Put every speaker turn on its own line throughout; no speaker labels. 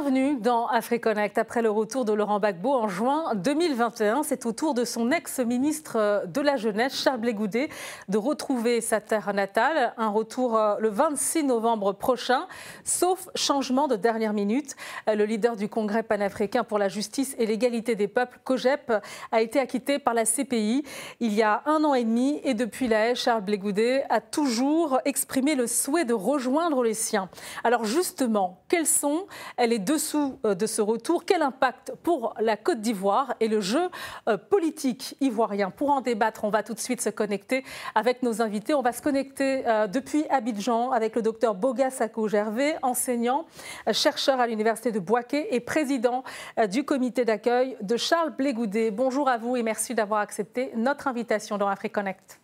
Bienvenue dans AfriConnect. Après le retour de Laurent Gbagbo en juin 2021, c'est au tour de son ex-ministre de la Jeunesse, Charles Blégoudet, de retrouver sa terre natale. Un retour euh, le 26 novembre prochain, sauf changement de dernière minute. Le leader du Congrès panafricain pour la justice et l'égalité des peuples, COGEP, a été acquitté par la CPI il y a un an et demi et depuis la haie, Charles Blégoudet a toujours exprimé le souhait de rejoindre les siens. Alors justement, quels sont les dessous euh, de ce retour Quel impact pour la Côte d'Ivoire et le jeu euh, politique ivoirien? Pour en débattre, on va tout de suite se connecter avec nos invités. On va se connecter euh, depuis Abidjan avec le docteur Boga Sako Gervais, enseignant, chercheur à l'université de Boaké et président du comité d'accueil de Charles Blégoudet. Bonjour à vous et merci d'avoir accepté notre invitation dans AfriConnect.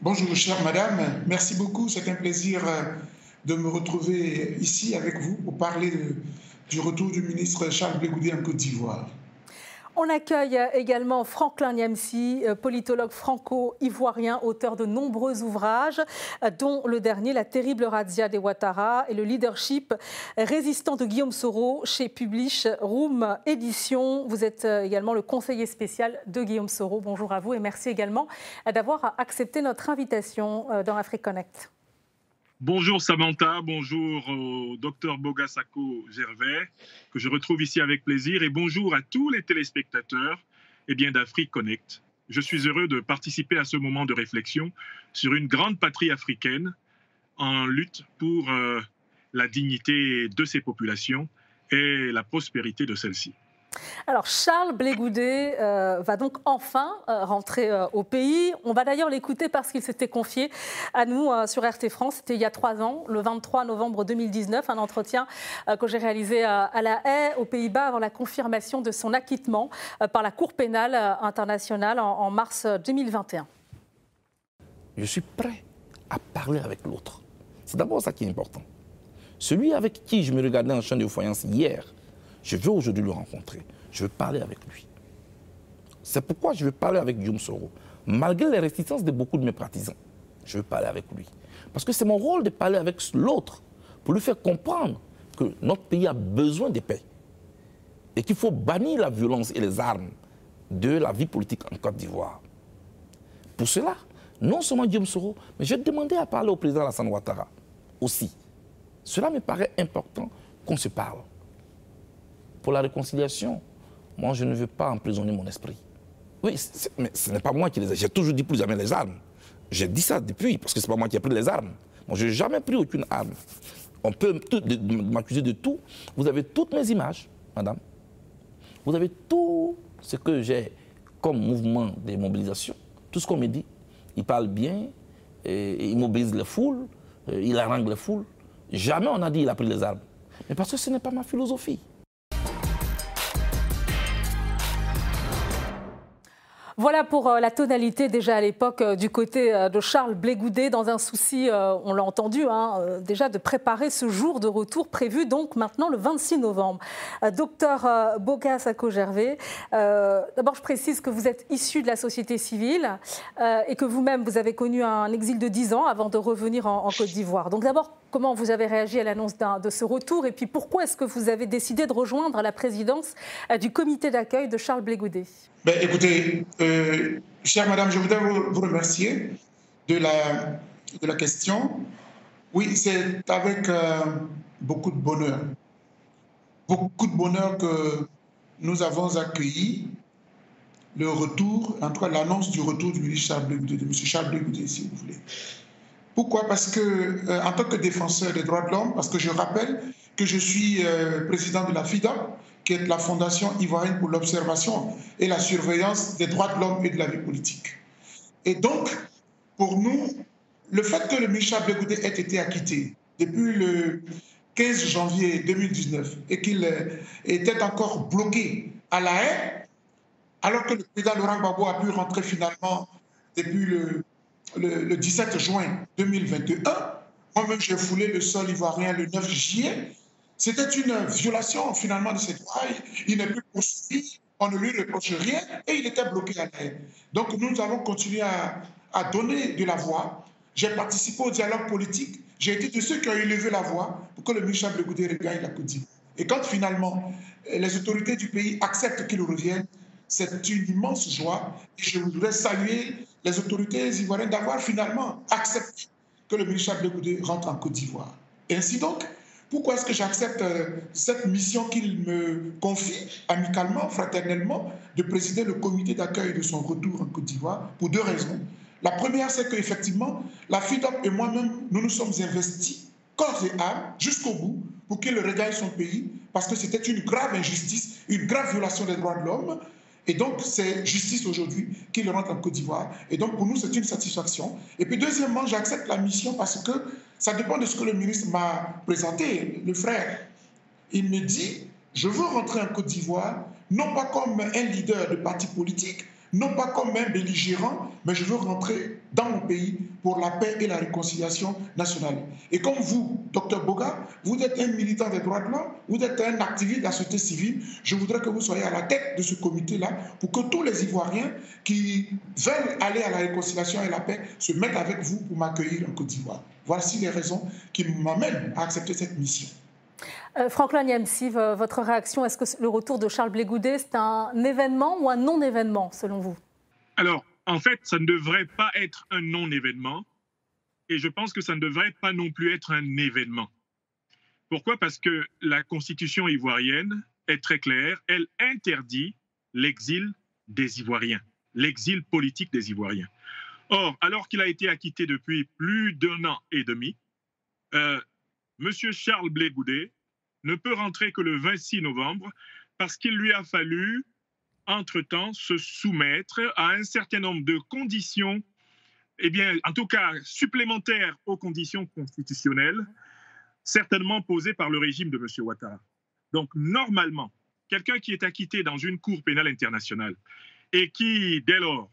Bonjour, chère madame. Merci beaucoup. C'est un plaisir de me retrouver ici avec vous pour parler du retour du ministre Charles Blégoudet en Côte d'Ivoire.
On accueille également Franklin Niamsi, euh, politologue franco-ivoirien, auteur de nombreux ouvrages, euh, dont le dernier, La terrible razzia des Ouattara et le leadership résistant de Guillaume Soro chez Publish Room Édition. Vous êtes euh, également le conseiller spécial de Guillaume Soro. Bonjour à vous et merci également d'avoir accepté notre invitation dans AfriConnect.
Bonjour Samantha, bonjour au docteur Bogasako Gervais, que je retrouve ici avec plaisir, et bonjour à tous les téléspectateurs et bien d'Afrique Connect. Je suis heureux de participer à ce moment de réflexion sur une grande patrie africaine en lutte pour euh, la dignité de ses populations et la prospérité de celles-ci.
Alors Charles Blégoudet euh, va donc enfin euh, rentrer euh, au pays. On va d'ailleurs l'écouter parce qu'il s'était confié à nous sur RT France. C'était il y a trois ans, le 23 novembre 2019, un entretien que j'ai réalisé à La Haye, aux Pays-Bas, avant la confirmation de son acquittement par la Cour pénale internationale en, mars 2021.
Je suis prêt à parler avec l'autre. C'est d'abord ça qui est important. Celui avec qui je me regardais en champ de voyance hier, je veux aujourd'hui le rencontrer. Je veux parler avec lui. C'est pourquoi je veux parler avec Guillaume Soro. Malgré les réticences de beaucoup de mes partisans, je veux parler avec lui. Parce que c'est mon rôle de parler avec l'autre pour lui faire comprendre que notre pays a besoin de paix et qu'il faut bannir la violence et les armes de la vie politique en Côte d'Ivoire. Pour cela, non seulement Guillaume Soro, mais j'ai demandé à parler au président Alassane Ouattara aussi. Cela me paraît important qu'on se parle pour la réconciliation. Moi, je ne veux pas emprisonner mon esprit. Oui, mais ce n'est pas moi qui les ai. J'ai toujours dit plus jamais les armes. J'ai dit ça depuis, parce que ce n'est pas moi qui ai pris les armes. Moi, je n'ai jamais pris aucune arme. On peut m'accuser de tout. Vous avez toutes mes images, madame. Vous avez tout ce que j'ai comme mouvement de mobilisation. Tout ce qu'on me dit. Il parle bien, il mobilise les foules, il harangue les foules. Jamais on a dit qu'il a pris les armes. Mais parce que ce n'est pas ma philosophie.
Voilà pour euh, la tonalité déjà à l'époque euh, du côté euh, de Charles Blégoudet dans un souci, on l'a entendu, hein, déjà de préparer ce jour de retour prévu donc maintenant le 26 novembre. Docteur Boga Sako-Gervais, d'abord je précise que vous êtes issu de la société civile et que vous-même vous avez connu un exil de 10 ans avant de revenir en, Côte d'Ivoire. Donc d'abord, comment vous avez réagi à l'annonce de ce retour et puis pourquoi est-ce que vous avez décidé de rejoindre la présidence du comité d'accueil de Charles Blégoudet
ben, Écoutez, euh, chère madame, je voudrais vous, remercier de la, de la question. Oui, c'est avec euh, beaucoup de bonheur, beaucoup de bonheur que nous avons accueilli le retour, en tout cas l'annonce du retour du ministre Charles Blégoudet, de M. Charles Blégoudet, si vous voulez. Pourquoi? Parce que, euh, en tant que défenseur des droits de l'homme, parce que je rappelle que je suis président de la FIDA, qui est la Fondation ivoirienne pour l'observation et la surveillance des droits de l'homme et de la vie politique. Et donc, pour nous, le fait que le Michel Begoudé ait été acquitté depuis le 15 janvier 2019 et qu'il était encore bloqué à la haie, alors que le président Laurent Gbagbo a pu rentrer finalement depuis le, le 17 juin 2021, moi-même j'ai foulé le sol ivoirien le 9 juillet c'était une violation finalement de ses droits. Il n'est plus poursuivi, on ne lui reproche rien et il était bloqué à l'air. Donc nous avons continué à, donner de la voix. J'ai participé au dialogue politique. J'ai été de ceux qui ont élevé la voix pour que le Michel Blegoudé regagne la Côte Et quand finalement les autorités du pays acceptent qu'il revienne, c'est une immense joie. Et je voudrais saluer les autorités ivoiriennes d'avoir finalement accepté que le ministre Goudé rentre en Côte d'Ivoire. Ainsi donc, pourquoi est-ce que j'accepte euh, cette mission qu'il me confie amicalement, fraternellement, de présider le comité d'accueil de son retour en Côte d'Ivoire Pour deux raisons. La première, c'est qu'effectivement, la FIDOP et moi-même, nous nous sommes investis corps et âme jusqu'au bout pour qu'il regagne son pays, parce que c'était une grave injustice, une grave violation des droits de l'homme. Et donc, c'est justice aujourd'hui qu'il rentre en Côte d'Ivoire. Et donc, pour nous, c'est une satisfaction. Et puis, deuxièmement, j'accepte la mission parce que ça dépend de ce que le ministre m'a présenté, le frère. Il me dit, je veux rentrer en Côte d'Ivoire, non pas comme un leader de parti politique, non pas comme un belligérant, mais je veux rentrer dans mon pays pour la paix et la réconciliation nationale. Et comme vous, docteur Boga, vous êtes un militant des droits de l'homme, vous êtes un activiste de la société civile, je voudrais que vous soyez à la tête de ce comité-là pour que tous les Ivoiriens qui veulent aller à la réconciliation et la paix se mettent avec vous pour m'accueillir en Côte d'Ivoire. Voici les raisons qui m'amènent à accepter cette mission.
Euh, Franklin Yamsiv, votre réaction, est-ce que le retour de Charles Blégoudet, c'est un événement ou un non-événement, selon vous?
Alors, en fait, ça ne devrait pas être un non-événement, et je pense que ça ne devrait pas non plus être un événement. Pourquoi? Parce que la constitution ivoirienne est très claire, elle interdit l'exil des Ivoiriens, l'exil politique des Ivoiriens. Or, alors qu'il a été acquitté depuis plus d'un an et demi, euh, M. Charles Blé ne peut rentrer que le 26 novembre parce qu'il lui a fallu, entre-temps, se soumettre à un certain nombre de conditions, eh bien, en tout cas supplémentaires aux conditions constitutionnelles, certainement posées par le régime de M. Ouattara. Donc, normalement, quelqu'un qui est acquitté dans une cour pénale internationale et qui, dès lors,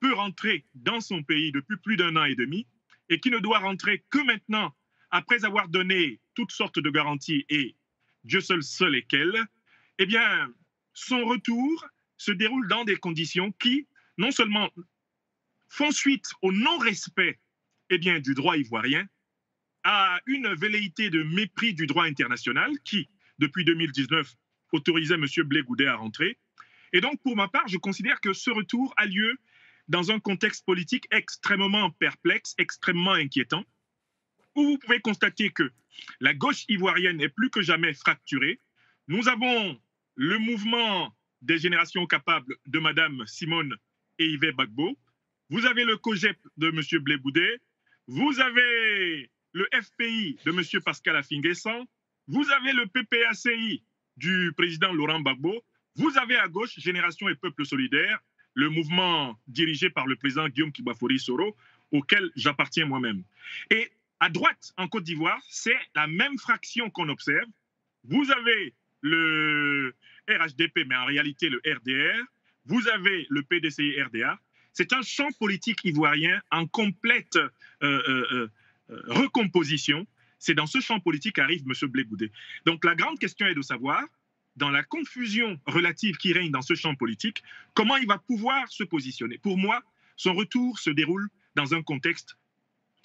peut rentrer dans son pays depuis plus d'un an et demi et qui ne doit rentrer que maintenant après avoir donné toutes sortes de garanties et Dieu seul sait lesquelles, eh bien, son retour se déroule dans des conditions qui, non seulement font suite au non-respect eh bien, du droit ivoirien, à une velléité de mépris du droit international qui, depuis 2019, autorisait M. Blé à rentrer. Et donc, pour ma part, je considère que ce retour a lieu dans un contexte politique extrêmement perplexe, extrêmement inquiétant, où vous pouvez constater que la gauche ivoirienne est plus que jamais fracturée. Nous avons le mouvement des générations capables de Mme Simone et Yves Bagbo. Vous avez le COGEP de M. Bléboudet. Vous avez le FPI de M. Pascal Afinguessan. Vous avez le PPACI du président Laurent Gbagbo. Vous avez à gauche Génération et Peuple Solidaire, le mouvement dirigé par le président Guillaume Kibafori Soro, auquel j'appartiens moi-même. Et à droite, en Côte d'Ivoire, c'est la même fraction qu'on observe. Vous avez le RHDP, mais en réalité le RDR. Vous avez le PDCI-RDA. C'est un champ politique ivoirien en complète euh, euh, euh, recomposition. C'est dans ce champ politique qu'arrive M. Blégoudet. Donc la grande question est de savoir, dans la confusion relative qui règne dans ce champ politique, comment il va pouvoir se positionner. Pour moi, son retour se déroule dans un contexte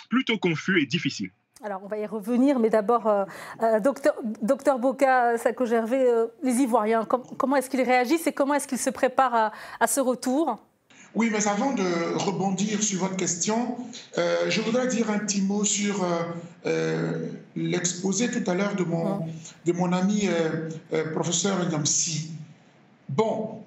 plutôt confus et difficile.
Alors, on va y revenir, mais d'abord, euh, euh, docteur, docteur Boca Sako Gervais, euh, les Ivoiriens, comment est-ce qu'ils réagissent et comment est-ce qu'ils se préparent à, ce retour?
Oui, mais avant de rebondir sur votre question, je voudrais dire un petit mot sur l'exposé tout à l'heure de mon, de mon ami professeur Yamsi. Bon,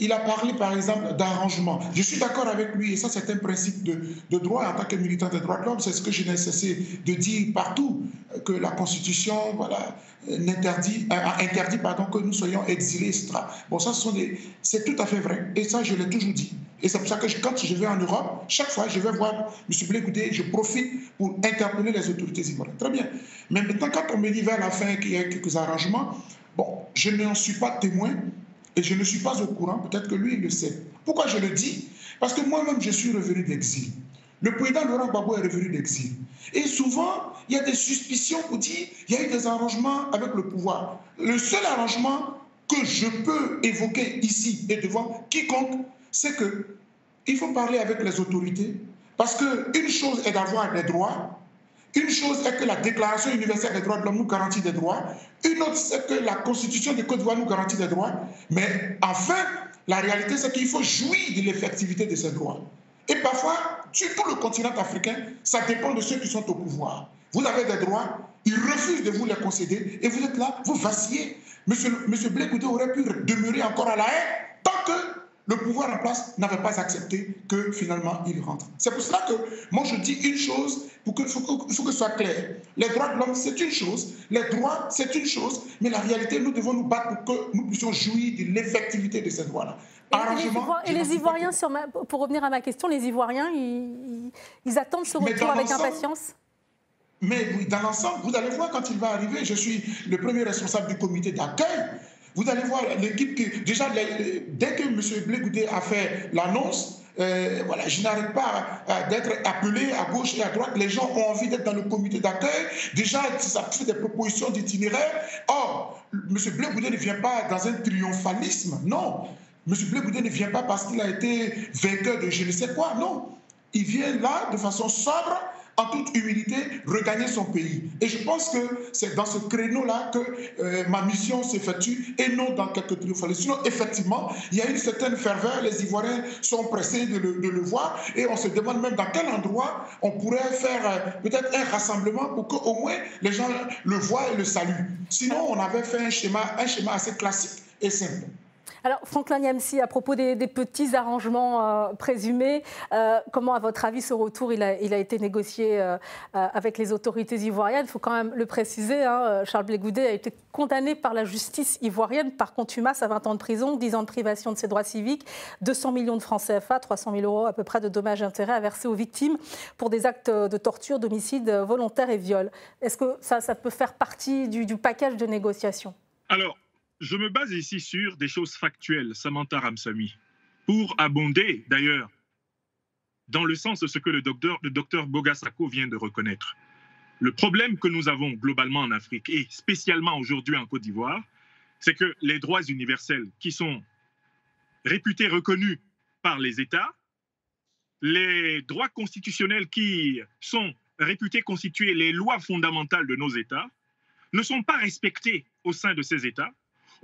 il a parlé, par exemple, d'arrangement. Je suis d'accord avec lui, et ça, c'est un principe de, droit. En tant que militant des droits de l'homme, c'est ce que je n'ai cessé de dire partout, que la Constitution voilà, interdit, euh, interdit pardon, que nous soyons exilés, etc. Bon, ça, c'est tout à fait vrai. Et ça, je l'ai toujours dit. Et c'est pour ça que quand je vais en Europe, chaque fois, je vais voir M. Blégoudé, je profite pour interpeller les autorités ivoiriennes. Très bien. Mais maintenant, quand on me dit vers la fin qu'il y a quelques arrangements, bon, je n'en suis pas témoin, et je ne suis pas au courant, peut-être que lui, il le sait. Pourquoi je le dis? Parce que moi-même, je suis revenu d'exil. Le président Laurent Gbagbo est revenu d'exil. Et souvent, il y a des suspicions pour dire qu'il y a eu des arrangements avec le pouvoir. Le seul arrangement que je peux évoquer ici et devant quiconque, c'est qu'il faut parler avec les autorités. Parce qu'une chose est d'avoir des droits Une chose est que la Déclaration universelle des droits de l'homme nous garantit des droits. Une autre, c'est que la Constitution de Côte d'Ivoire nous garantit des droits. Mais enfin, la réalité, c'est qu'il faut jouir de l'effectivité de ces droits. Et parfois, sur tout le continent africain, ça dépend de ceux qui sont au pouvoir. Vous avez des droits, ils refusent de vous les concéder, et vous êtes là, vous vacillez. Monsieur, Monsieur aurait pu demeurer encore à la haie tant que le pouvoir en place n'avait pas accepté que finalement il rentre. C'est pour cela que moi je dis une chose, pour que, il faut, que, ce soit clair. Les droits de l'homme, c'est une chose, les droits, c'est une chose, mais la réalité, nous devons nous battre pour que nous puissions jouir de l'effectivité de ces droits-là.
Et, les, Ivoiriens, pour revenir à ma question, les Ivoiriens, ils, attendent ce retour avec impatience?
Mais oui, dans l'ensemble, vous allez voir quand il va arriver, je suis le premier responsable du comité d'accueil. Vous allez voir l'équipe qui. Déjà, dès que M. Blé a fait l'annonce, euh, voilà, je n'arrête pas d'être appelé à gauche et à droite. Les gens ont envie d'être dans le comité d'accueil. Déjà, ça fait des propositions d'itinéraire. Or, M. Blé ne vient pas dans un triomphalisme. Non. M. Blé ne vient pas parce qu'il a été vainqueur de je ne sais quoi. Non. Il vient là de façon sobre en toute humilité, regagner son pays. Et je pense que c'est dans ce créneau-là que euh, ma mission s'effectue et non dans quelques triomphalisme. Sinon, effectivement, il y a une certaine ferveur, les Ivoiriens sont pressés de le, voir et on se demande même dans quel endroit on pourrait faire euh, peut-être un rassemblement pour qu'au moins les gens le voient et le saluent. Sinon, on avait fait un schéma, un schéma assez classique et simple.
Alors, Franklin Yamsi, à propos des, petits arrangements euh, présumés, euh, comment, à votre avis, ce retour il a, été négocié euh, avec les autorités ivoiriennes? Il faut quand même le préciser, hein, Charles Blégoudet a été condamné par la justice ivoirienne par contumace à 20 ans de prison, 10 ans de privation de ses droits civiques, 200 millions de francs CFA, 300 000 euros à peu près de dommages et intérêts à verser aux victimes pour des actes de torture, d'homicide volontaire et viol. Est-ce que ça, peut faire partie du, du de négociations
je me base ici sur des choses factuelles, Samantha Ramsami, pour abonder d'ailleurs dans le sens de ce que le docteur, le docteur Bogasako vient de reconnaître. Le problème que nous avons globalement en Afrique et spécialement aujourd'hui en Côte d'Ivoire, c'est que les droits universels qui sont réputés reconnus par les États, les droits constitutionnels qui sont réputés constituer les lois fondamentales de nos États, ne sont pas respectés au sein de ces États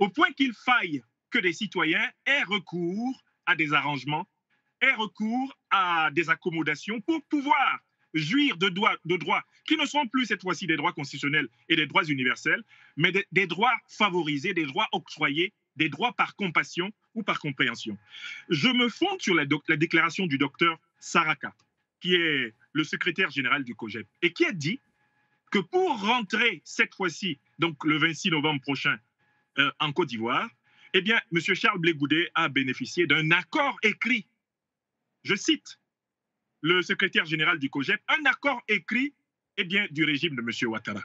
au point qu'il faille que des citoyens aient recours à des arrangements, aient recours à des accommodations pour pouvoir jouir de droits, qui ne sont plus cette fois-ci des droits constitutionnels et des droits universels, mais des, droits favorisés, des droits octroyés, des droits par compassion ou par compréhension. Je me fonde sur la, la déclaration du docteur Saraka, qui est le secrétaire général du COGEP, et qui a dit que pour rentrer cette fois-ci, donc le 26 novembre prochain, euh, en Côte d'Ivoire, eh bien, M. Charles Blégoudet a bénéficié d'un accord écrit. Je cite le secrétaire général du COGEP, un accord écrit eh bien, du régime de M. Ouattara.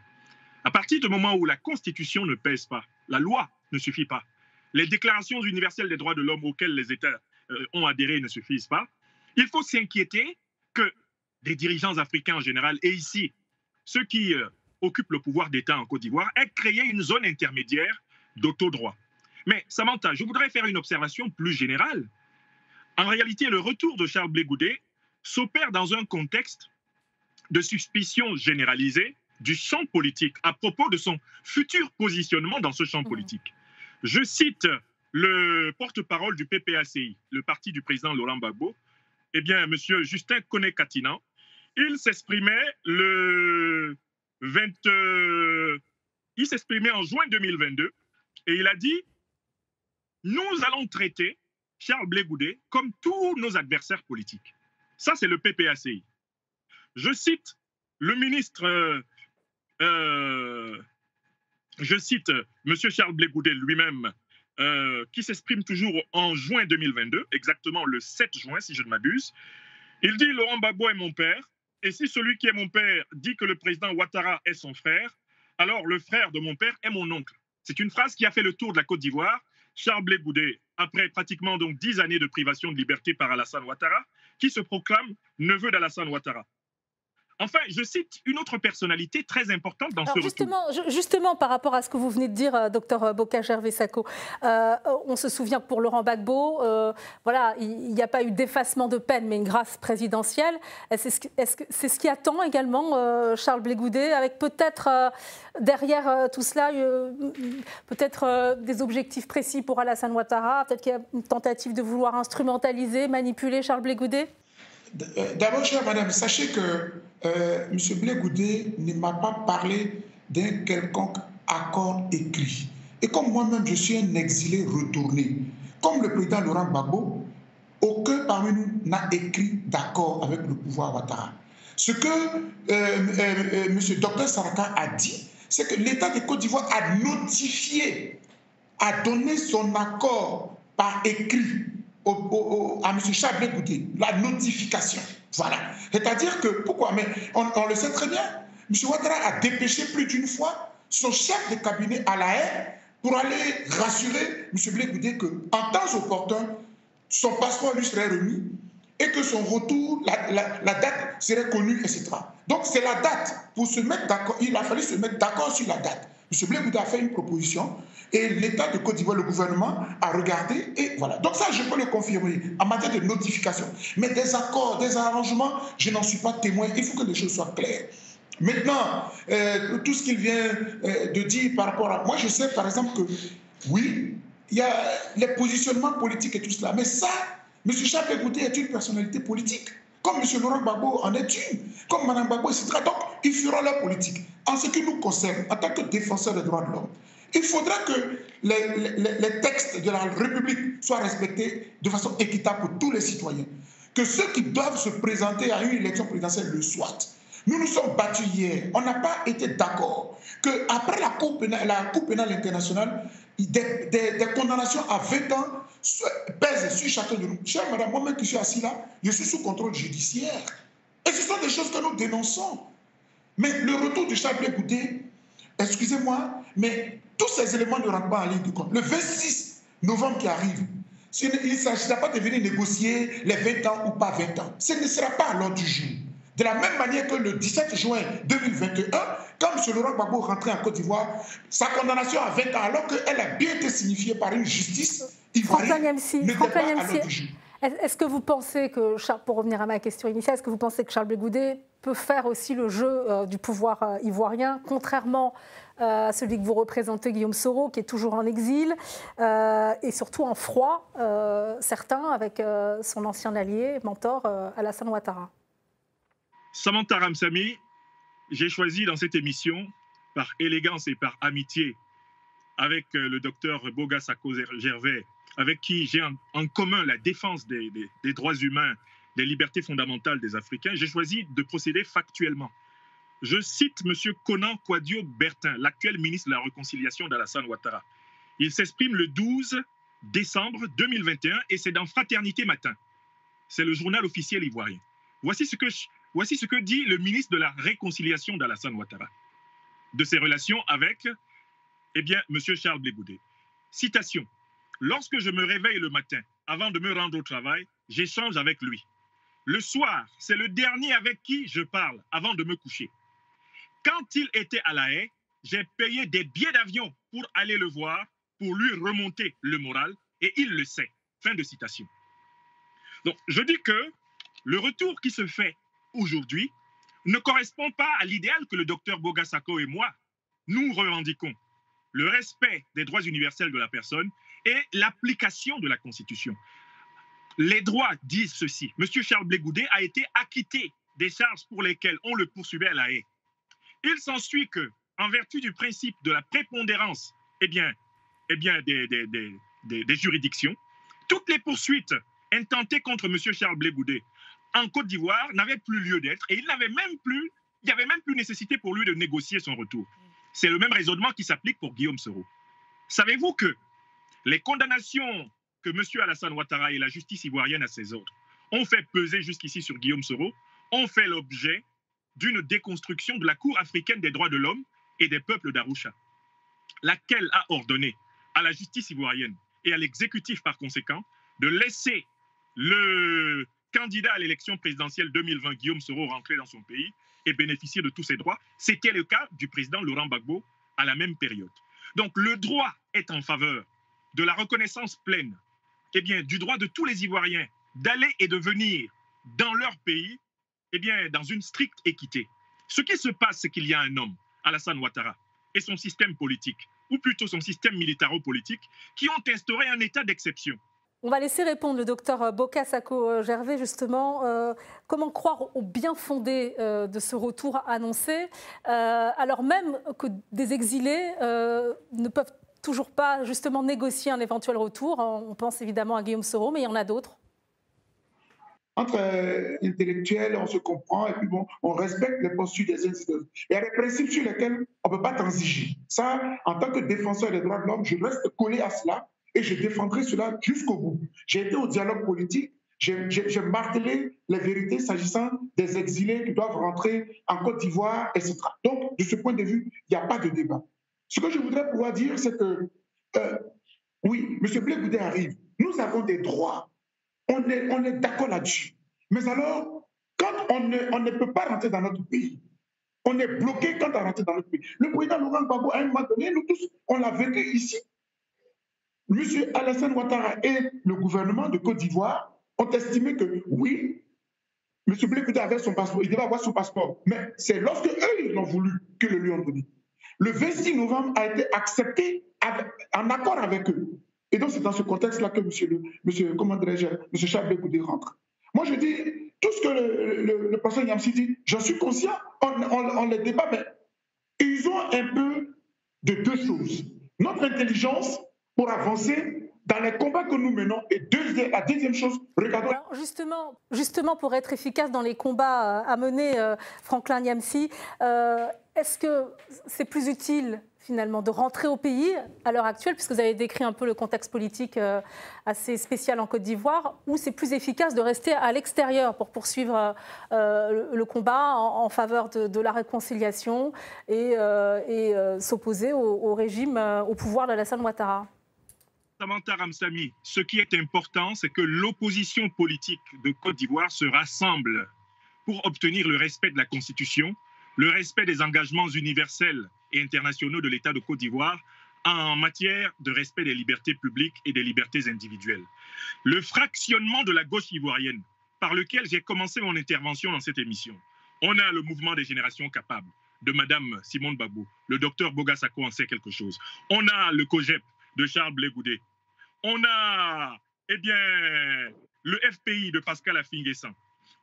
À partir du moment où la Constitution ne pèse pas, la loi ne suffit pas, les déclarations universelles des droits de l'homme auxquelles les États euh, ont adhéré ne suffisent pas, il faut s'inquiéter que des dirigeants africains en général, et ici, ceux qui euh, occupent le pouvoir d'État en Côte d'Ivoire, aient créé une zone intermédiaire d'autodroit. Mais Samantha, je voudrais faire une observation plus générale. En réalité, le retour de Charles Blégoudet s'opère dans un contexte de suspicion généralisée du champ politique à propos de son futur positionnement dans ce champ mmh. politique. Je cite le porte-parole du PPACI, le parti du président Laurent Gbagbo, eh bien, M. Justin Koné-Katinan, il s'exprimait le 20... Euh, il s'exprimait en juin 2022 et il a dit, nous allons traiter Charles Blégoudet comme tous nos adversaires politiques. Ça, c'est le PPACI. Je cite le ministre, euh, euh, je cite M. Charles Blégoudet lui-même, euh, qui s'exprime toujours en juin 2022, exactement le 7 juin, si je ne m'abuse. Il dit Laurent Gbagbo est mon père, et si celui qui est mon père dit que le président Ouattara est son frère, alors le frère de mon père est mon oncle. C'est une phrase qui a fait le tour de la Côte d'Ivoire. Charles Blé après pratiquement donc dix années de privation de liberté par Alassane Ouattara, qui se proclame neveu d'Alassane Ouattara. Enfin, je cite une autre personnalité très importante dans ce
justement, Justement, par rapport à ce que vous venez de dire, euh, docteur Boca Gervais Sacco, euh, on se souvient que pour Laurent Gbagbo, euh, voilà, il n'y a pas eu d'effacement de peine, mais une grâce présidentielle. Est-ce -ce, c'est ce qui attend également Charles Blégoudet, avec peut-être derrière tout cela, peut-être des objectifs précis pour Alassane Ouattara, peut-être qu'il y a une tentative de vouloir instrumentaliser, manipuler Charles Blégoudet
D'abord, chère madame, sachez que euh, M. Blé ne m'a pas parlé d'un quelconque accord écrit. Et comme moi-même, je suis un exilé retourné, comme le président Laurent Gbagbo, aucun parmi nous n'a écrit d'accord avec le pouvoir Ouattara. Ce que euh, euh, M. Dr Saraka a dit, c'est que l'État de Côte d'Ivoire a notifié, a donné son accord par écrit à M. Chablé Goudé, la notification. Voilà. C'est-à-dire que, pourquoi? Mais on, le sait très bien, M. Ouattara a dépêché plus d'une fois son chef de cabinet à la haine pour aller rassurer M. Blé Goudé qu'en temps opportun, son passeport lui serait remis et que son retour, la, date serait connue, etc. Donc c'est la date. Pour se mettre d'accord, il a fallu se mettre d'accord sur la date. M. Blé a fait une proposition et l'État de Côte d'Ivoire, le gouvernement, a regardé et voilà. Donc ça, je peux le confirmer en matière de notification. Mais des accords, des arrangements, je n'en suis pas témoin. Il faut que les choses soient claires. Maintenant, euh, tout ce qu'il vient euh, de dire par rapport à... Moi, je sais par exemple que, oui, il y a les positionnements politiques et tout cela. Mais ça, M. Chapé Gouté est une personnalité politique comme M. Laurent Gbagbo en est une, comme Mme Gbagbo, etc. Donc, ils feront leur politique. En ce qui nous concerne, en tant que défenseurs des droits de l'homme, il faudra que les, textes de la République soient respectés de façon équitable pour tous les citoyens. Que ceux qui doivent se présenter à une élection présidentielle le soient. Nous nous sommes battus hier. On n'a pas été d'accord qu'après la Cour pénale, la Cour pénale internationale, des, des condamnations à 20 ans pèse sur chacun de nous. Chère madame, moi-même qui suis assis là, je suis sous contrôle judiciaire. Et ce sont des choses que nous dénonçons. Mais le retour du Chablé Goudé, excusez-moi, mais tous ces éléments ne rentrent pas en ligne de compte. Le 26 novembre qui arrive, il ne s'agira pas de venir négocier les 20 ans ou pas 20 ans. Ce ne sera pas à l'ordre du jour. De la même manière que le 17 juin 2021, quand M. Laurent Gbagbo rentrait en Côte d'Ivoire, sa condamnation à 20 ans, alors qu'elle a bien été signifiée par une justice ivoirienne,
Est-ce que vous pensez que, pour revenir à ma question initiale, est-ce que vous pensez que Charles Blégoudet peut faire aussi le jeu euh, du pouvoir euh, ivoirien, contrairement euh, à celui que vous représentez, Guillaume Soro, qui est toujours en exil, et surtout en froid, certains, avec son ancien allié, mentor, Alassane Ouattara?
Samantha Ramsami, j'ai choisi dans cette émission, par élégance et par amitié, avec le docteur Boga Sako Gervais, avec qui j'ai en, commun la défense des, droits humains, des libertés fondamentales des Africains, j'ai choisi de procéder factuellement. Je cite M. Conan Quadio Bertin, l'actuel ministre de la Réconciliation d'Alassane Ouattara. Il s'exprime le 12 décembre 2021 et c'est dans Fraternité Matin. C'est le journal officiel ivoirien. Voici ce que Voici ce que dit le ministre de la Réconciliation d'Alassane Ouattara de ses relations avec eh M. Charles Blégoudet. Citation. Lorsque je me réveille le matin, avant de me rendre au travail, j'échange avec lui. Le soir, c'est le dernier avec qui je parle avant de me coucher. Quand il était à La Haye, j'ai payé des billets d'avion pour aller le voir, pour lui remonter le moral, et il le sait. Fin de citation. Donc, je dis que le retour qui se fait aujourd'hui ne correspond pas à l'idéal que le docteur Bogasako et moi, nous revendiquons. Le respect des droits universels de la personne et l'application de la Constitution. Les droits disent ceci. Monsieur Charles Blégoudet a été acquitté des charges pour lesquelles on le poursuivait à la haie. Il s'ensuit que, en vertu du principe de la prépondérance eh bien, eh bien, des, juridictions, toutes les poursuites intentées contre Monsieur Charles Blégoudet en Côte d'Ivoire n'avait plus lieu d'être et il n'avait même plus, il n'y avait même plus nécessité pour lui de négocier son retour. C'est le même raisonnement qui s'applique pour Guillaume Soro. Savez-vous que les condamnations que M. Alassane Ouattara et la justice ivoirienne à ses ordres ont fait peser jusqu'ici sur Guillaume Soro ont fait l'objet d'une déconstruction de la Cour africaine des droits de l'homme et des peuples d'Arusha, laquelle a ordonné à la justice ivoirienne et à l'exécutif par conséquent de laisser le, candidat à l'élection présidentielle 2020, Guillaume Soro, rentré dans son pays et bénéficier de tous ses droits. C'était le cas du président Laurent Gbagbo à la même période. Donc le droit est en faveur de la reconnaissance pleine eh bien, du droit de tous les Ivoiriens d'aller et de venir dans leur pays eh bien, dans une stricte équité. Ce qui se passe, c'est qu'il y a un homme, Alassane Ouattara, et son système politique, ou plutôt son système militaro-politique, qui ont instauré un état d'exception.
On va laisser répondre le docteur Boka Sako Gervais, justement. Euh, comment croire au bien fondé euh, de ce retour annoncé, euh, alors même que des exilés ne peuvent toujours pas justement négocier un éventuel retour On pense évidemment à Guillaume Soro, mais il y en a d'autres
entre intellectuels, on se comprend et puis bon, on respecte les postures des uns et des autres. Il y a des principes sur lesquels on ne peut pas transiger. Ça, en tant que défenseur des droits de l'homme, je reste collé à cela et je défendrai cela jusqu'au bout. J'ai été au dialogue politique, j'ai martelé les vérités s'agissant des exilés qui doivent rentrer en Côte d'Ivoire, etc. Donc, de ce point de vue, il n'y a pas de débat. Ce que je voudrais pouvoir dire, c'est que, euh, oui, M. Blé arrive. Nous avons des droits. On est, d'accord là-dessus. Mais alors, quand on ne, on ne peut pas rentrer dans notre pays, on est bloqué quand on rentre dans notre pays. Le président Laurent Gbagbo, à un moment donné, nous tous, on l'a vécu ici. M. Alassane Ouattara et le gouvernement de Côte d'Ivoire ont estimé que oui, M. Blé avait son passeport, il devait avoir son passeport. Mais c'est lorsque eux, ils l'ont voulu que le lui ont donné. Le 26 novembre a été accepté en accord avec eux. Et donc, c'est dans ce contexte-là que M. Monsieur, monsieur, comment M. Charles rentre. Moi, je dis, tout ce que le, le, le professeur Yamsi dit, j'en suis conscient, on, on, les débat, mais ils ont un peu de deux choses. Notre intelligence pour avancer dans les combats que nous menons. Et deuxième, la deuxième chose, regardons.
justement, justement, pour être efficace dans les combats euh, à mener, euh, Franklin Yamsi, euh, est-ce que c'est plus utile finalement de rentrer au pays à l'heure actuelle, puisque vous avez décrit un peu le contexte politique assez spécial en Côte d'Ivoire, ou c'est plus efficace de rester à l'extérieur pour poursuivre le, combat en, faveur de, la réconciliation et, s'opposer au, régime, au pouvoir d'Alassane Ouattara?
Samantha Ramsami, ce qui est important, c'est que l'opposition politique de Côte d'Ivoire se rassemble pour obtenir le respect de la Constitution, le respect des engagements universels et internationaux de l'État de Côte d'Ivoire en matière de respect des libertés publiques et des libertés individuelles. Le fractionnement de la gauche ivoirienne, par lequel j'ai commencé mon intervention dans cette émission. On a le mouvement des générations capables de Madame Simone Babou. Le docteur Bogasako en sait quelque chose. On a le COGEP, de Charles Blé On a, eh bien, le FPI de Pascal Afinguessan.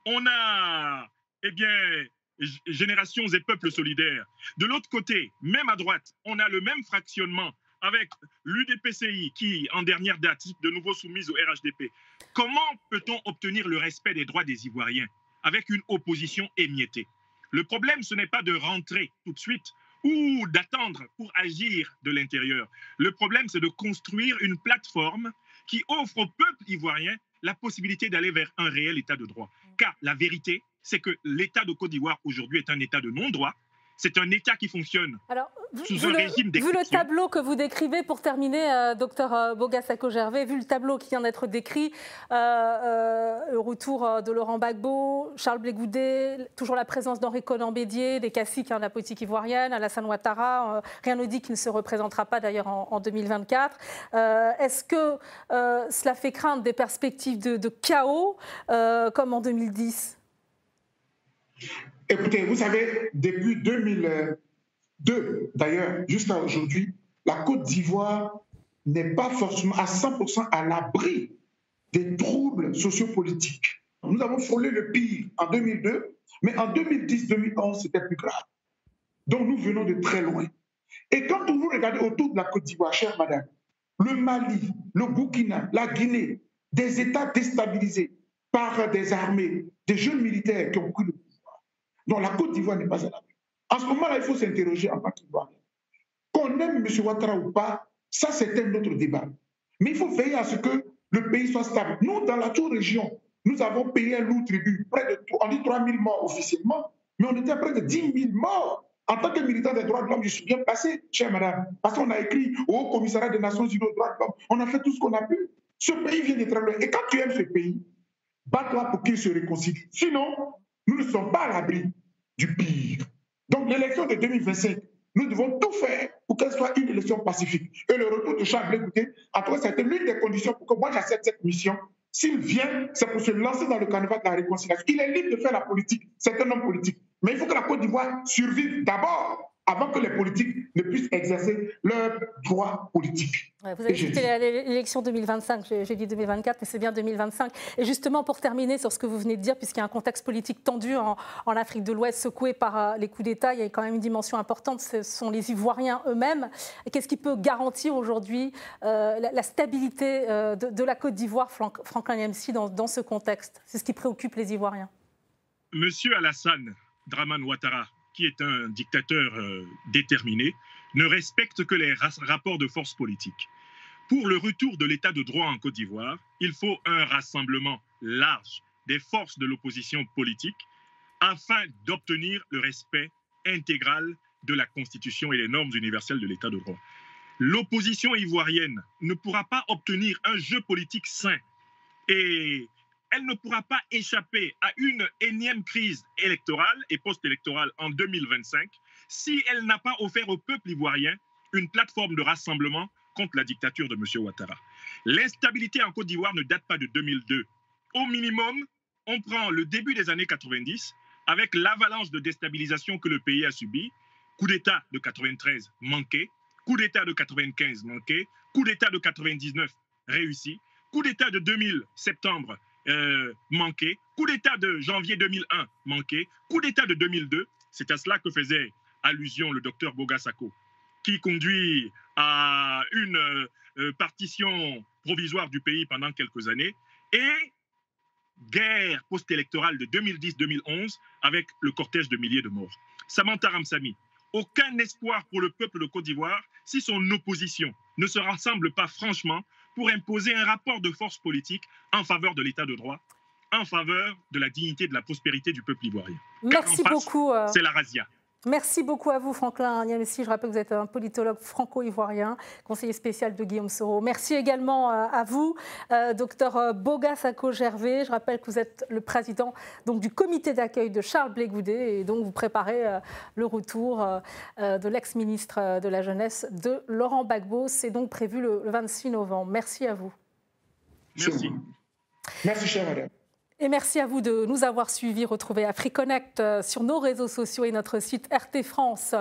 On a, eh bien, Générations et Peuples Solidaires. De l'autre côté, même à droite, on a le même fractionnement avec l'UDPCI qui, en dernière date, de nouveau soumise au RHDP. Comment peut-on obtenir le respect des droits des Ivoiriens avec une opposition émiettée Le problème, ce n'est pas de rentrer tout de suite ou d'attendre pour agir de l'intérieur. Le problème, c'est de construire une plateforme qui offre au peuple ivoirien la possibilité d'aller vers un réel état de droit. Car la vérité, c'est que l'état de Côte d'Ivoire aujourd'hui est un état de non-droit. C'est un État qui fonctionne
Alors, sous un régime Vu le tableau que vous décrivez, pour terminer, euh, docteur euh, Bogasako-Gervais, vu le tableau qui vient d'être décrit, euh, le retour de Laurent Gbagbo, Charles Blégoudet, toujours la présence d'Henri Conan Bédier, des caciques hein, de la politique ivoirienne, Alassane Ouattara, rien ne dit qu'il ne se représentera pas d'ailleurs en, 2024. Est-ce que cela fait craindre des perspectives de chaos comme en 2010
Écoutez, vous savez, depuis 2002, d'ailleurs, jusqu'à aujourd'hui, la Côte d'Ivoire n'est pas forcément à 100% à l'abri des troubles sociopolitiques. Nous avons frôlé le pire en 2002, mais en 2010-2011, c'était plus grave. Donc nous venons de très loin. Et quand vous regardez autour de la Côte d'Ivoire, chère madame, le Mali, le Burkina, la Guinée, des États déstabilisés par des armées, des jeunes militaires qui ont pris le donc la Côte d'Ivoire n'est pas à l'abri. En ce moment-là, il faut s'interroger en tant qu'Ivoirien. Qu'on aime M. Ouattara ou pas, ça c'est un autre débat. Mais il faut veiller à ce que le pays soit stable. Nous, dans la toute région, nous avons payé un lourd tribut. Près de, on dit 3 000 morts officiellement, mais on était à près de 10 000 morts. En tant que militant des droits de l'homme, je suis bien passé, chère madame, parce qu'on a écrit au commissariat des Nations Unies aux droits de l'homme. On a fait tout ce qu'on a pu. Ce pays vient d'être loin. Et quand tu aimes ce pays, bats-toi pour qu'ils se réconcilient. Sinon, nous ne sommes pas à l'abri du pire. Donc l'élection de 2025, nous devons tout faire pour qu'elle soit une élection pacifique. Et le retour de Charles Blé à toi, c'était l'une des conditions pour que moi j'accepte cette mission. S'il vient, c'est pour se lancer dans le carnaval de la réconciliation. Il est libre de faire la politique, c'est un homme politique. Mais il faut que la Côte d'Ivoire survive d'abord avant que les politiques ne puissent exercer leurs droits politiques.
vous avez cité l'élection 2025, j'ai dit 2024, mais c'est bien 2025. Et justement, pour terminer sur ce que vous venez de dire, puisqu'il y a un contexte politique tendu en, Afrique de l'Ouest, secoué par euh, les coups d'État, il y a quand même une dimension importante, ce sont les Ivoiriens eux-mêmes. Qu'est-ce qui peut garantir aujourd'hui euh, la, stabilité euh, de, la Côte d'Ivoire, Franklin Yamsi, dans, dans ce contexte? C'est ce qui préoccupe les Ivoiriens.
Monsieur Alassane Draman Ouattara, qui est un dictateur euh, déterminé, ne respecte que les rapports de force politique. Pour le retour de l'état de droit en Côte d'Ivoire, il faut un rassemblement large des forces de l'opposition politique afin d'obtenir le respect intégral de la Constitution et les normes universelles de l'état de droit. L'opposition ivoirienne ne pourra pas obtenir un jeu politique sain et elle ne pourra pas échapper à une énième crise électorale et post-électorale en 2025 si elle n'a pas offert au peuple ivoirien une plateforme de rassemblement contre la dictature de M. Ouattara. L'instabilité en Côte d'Ivoire ne date pas de 2002. Au minimum, on prend le début des années 90 avec l'avalanche de déstabilisation que le pays a subi. Coup d'État de 93 manqué, coup d'État de 95 manqué, coup d'État de 99 réussi, coup d'État de 2000 septembre euh, manqué, coup d'État de janvier 2001 manqué, coup d'État de 2002, c'est à cela que faisait allusion le docteur Bogasako, qui conduit à une euh, partition provisoire du pays pendant quelques années, et guerre post-électorale de 2010-2011 avec le cortège de milliers de morts. Samantha Ramsami, aucun espoir pour le peuple de Côte d'Ivoire si son opposition ne se rassemble pas franchement pour imposer un rapport de force politique en faveur de l'état de droit, en faveur de la dignité et de la prospérité du peuple ivoirien.
Merci beaucoup.
Euh, c'est la razzia.
Merci beaucoup à vous, Franklin Niamessi. Je rappelle que vous êtes un politologue franco-ivoirien, conseiller spécial de Guillaume Soro. Merci également euh, à vous, euh, docteur euh, Boga Sako-Gervais. Je rappelle que vous êtes le président donc, du comité d'accueil de Charles Blégoudet et donc vous préparez le retour de l'ex-ministre de la Jeunesse de Laurent Gbagbo. C'est donc prévu le 26 novembre. Merci à vous.
Merci.
Merci, chère madame.
Et merci à vous de nous avoir suivis. Retrouvez AfriConnect euh, sur nos réseaux sociaux et notre site RT France.